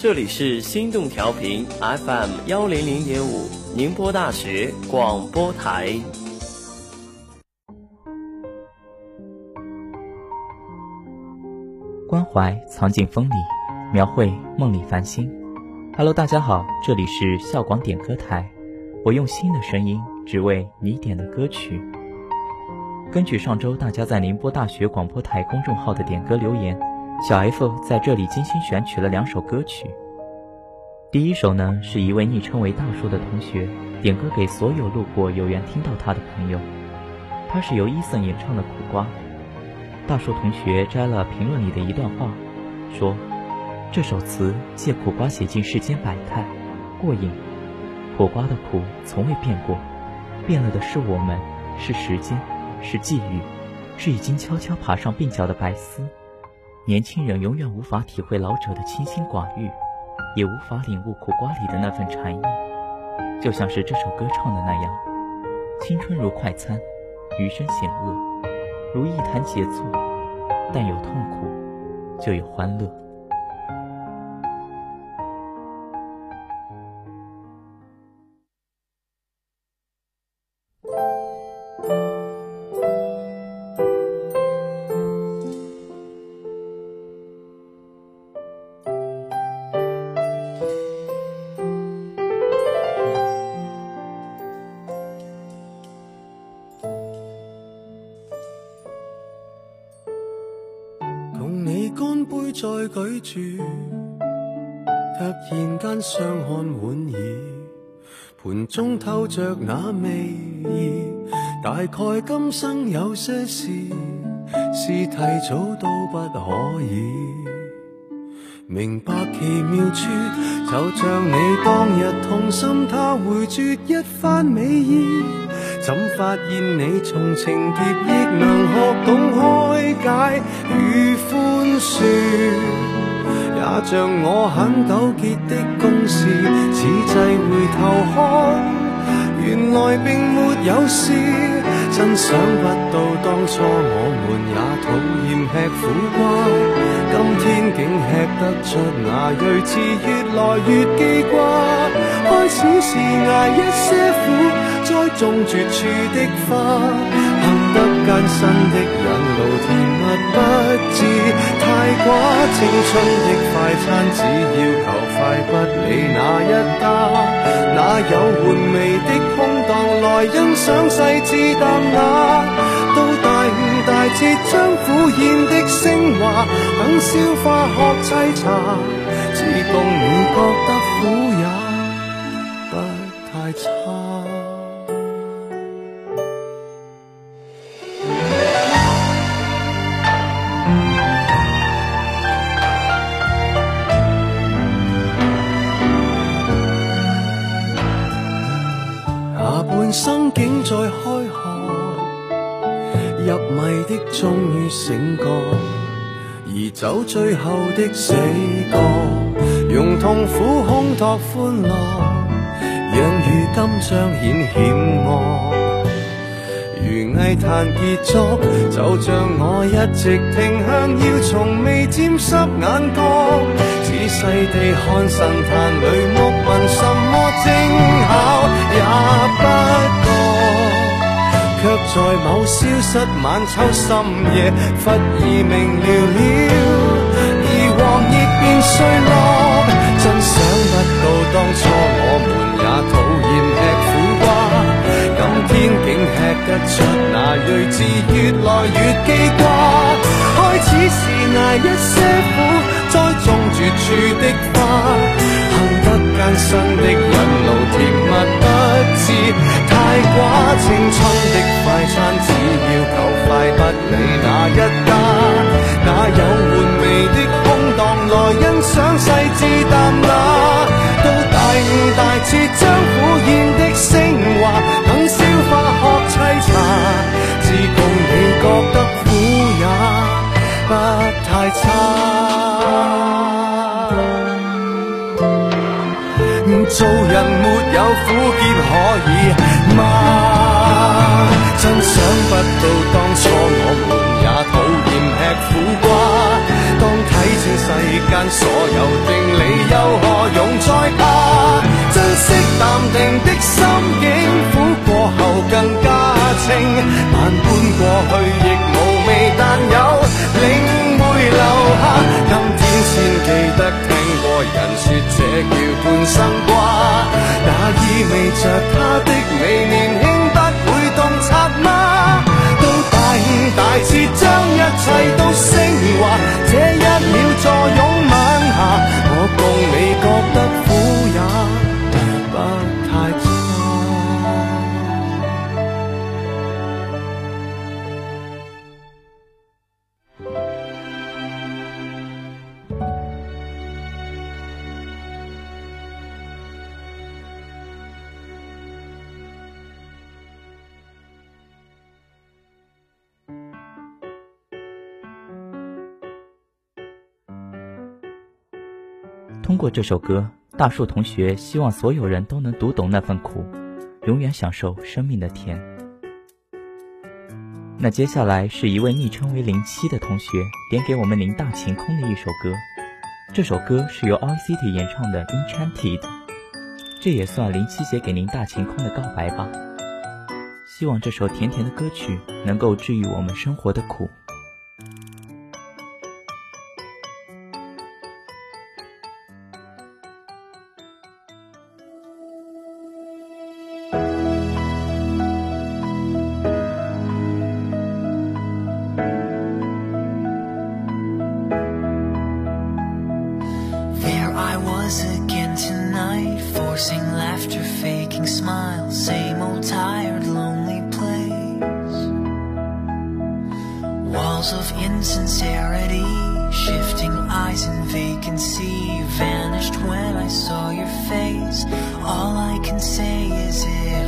这里是心动调频 FM 幺零零点五，宁波大学广播台。关怀藏进风里，描绘梦里繁星。Hello，大家好，这里是校广点歌台，我用心的声音，只为你点的歌曲。根据上周大家在宁波大学广播台公众号的点歌留言，小 F 在这里精心选取了两首歌曲。第一首呢，是一位昵称为大树的同学点歌给所有路过有缘听到他的朋友，他是由伊森演唱的《苦瓜》。大树同学摘了评论里的一段话，说：“这首词借苦瓜写尽世间百态，过瘾。苦瓜的苦从未变过，变了的是我们，是时间，是际遇，是已经悄悄爬上鬓角的白丝。年轻人永远无法体会老者的清心寡欲，也无法领悟苦瓜里的那份禅意。就像是这首歌唱的那样：青春如快餐，余生险恶。”如一坛杰作，但有痛苦，就有欢乐。再举住，突然间相看莞尔，盘中透着那味意。大概今生有些事，是提早都不可以。明白奇妙处，就像你当日痛心，他回绝一番美意。怎发现你从情劫亦能学懂开解与宽恕？也像我很纠结的公事，此际回头看，原来并没有事。真想不到当初我们也讨厌吃苦瓜，今天竟吃得出那睿智，越来越记挂。开始是挨一些苦，栽种绝处的花。得艰辛的引路，甜蜜不知青春的快餐，只要求快，不理哪一家。哪有玩味的空档来欣赏细致淡雅？到大悟大节，将苦咽的升华，等消化学沏茶，入迷的终于醒觉，而走最后的死角，用痛苦烘托欢乐，让如今彰显险恶。如艺坛结束，就像我一直停向，要从未沾湿眼角。仔细地看神坛里木纹，什么精巧也不却在某消失晚秋深夜，忽而明了了，而黄叶变碎落。真想不到当初我们也讨厌吃苦瓜，今天竟吃得出那睿智，越来越记挂。开始是挨一些苦。栽种绝处的花，艰辛的引路，甜蜜不知太寡。青春的快餐，只要求快，不理哪一家。哪有玩味的空档来欣赏细致淡以吗？真想不到当初我们也讨厌吃苦瓜。当睇清世间所有定理。又何用再怕？珍惜淡定的心境，苦过后更加清。万般过去亦无味，但有领会留下。今天先记得听过人说，这叫半生瓜，意味着他的美年轻不会洞察吗？大彻将一切都升华，这一秒坐拥通过这首歌，大树同学希望所有人都能读懂那份苦，永远享受生命的甜。那接下来是一位昵称为零七的同学点给我们林大晴空的一首歌，这首歌是由 I City 演唱的《Enchanted》，这也算零七写给林大晴空的告白吧。希望这首甜甜的歌曲能够治愈我们生活的苦。smile, same old tired, lonely place. Walls of insincerity, shifting eyes in vacancy, vanished when I saw your face. All I can say is it.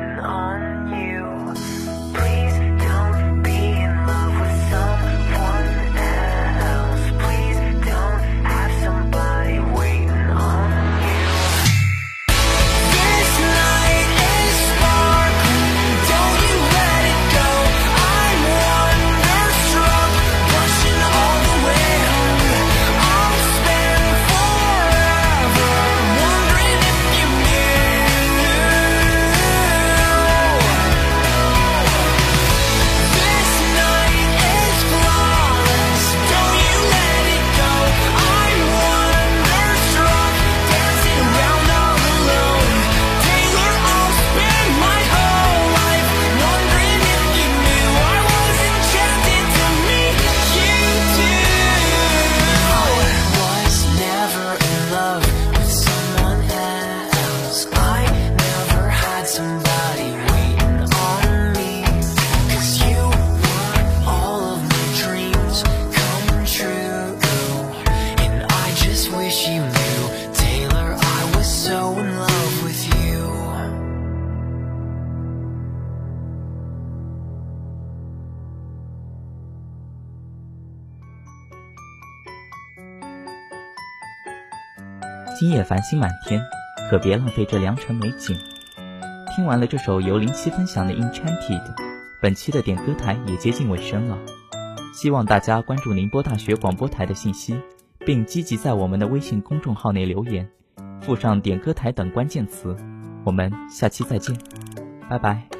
on 今夜繁星满天，可别浪费这良辰美景。听完了这首由林七分享的《Enchanted》，本期的点歌台也接近尾声了。希望大家关注宁波大学广播台的信息，并积极在我们的微信公众号内留言，附上“点歌台”等关键词。我们下期再见，拜拜。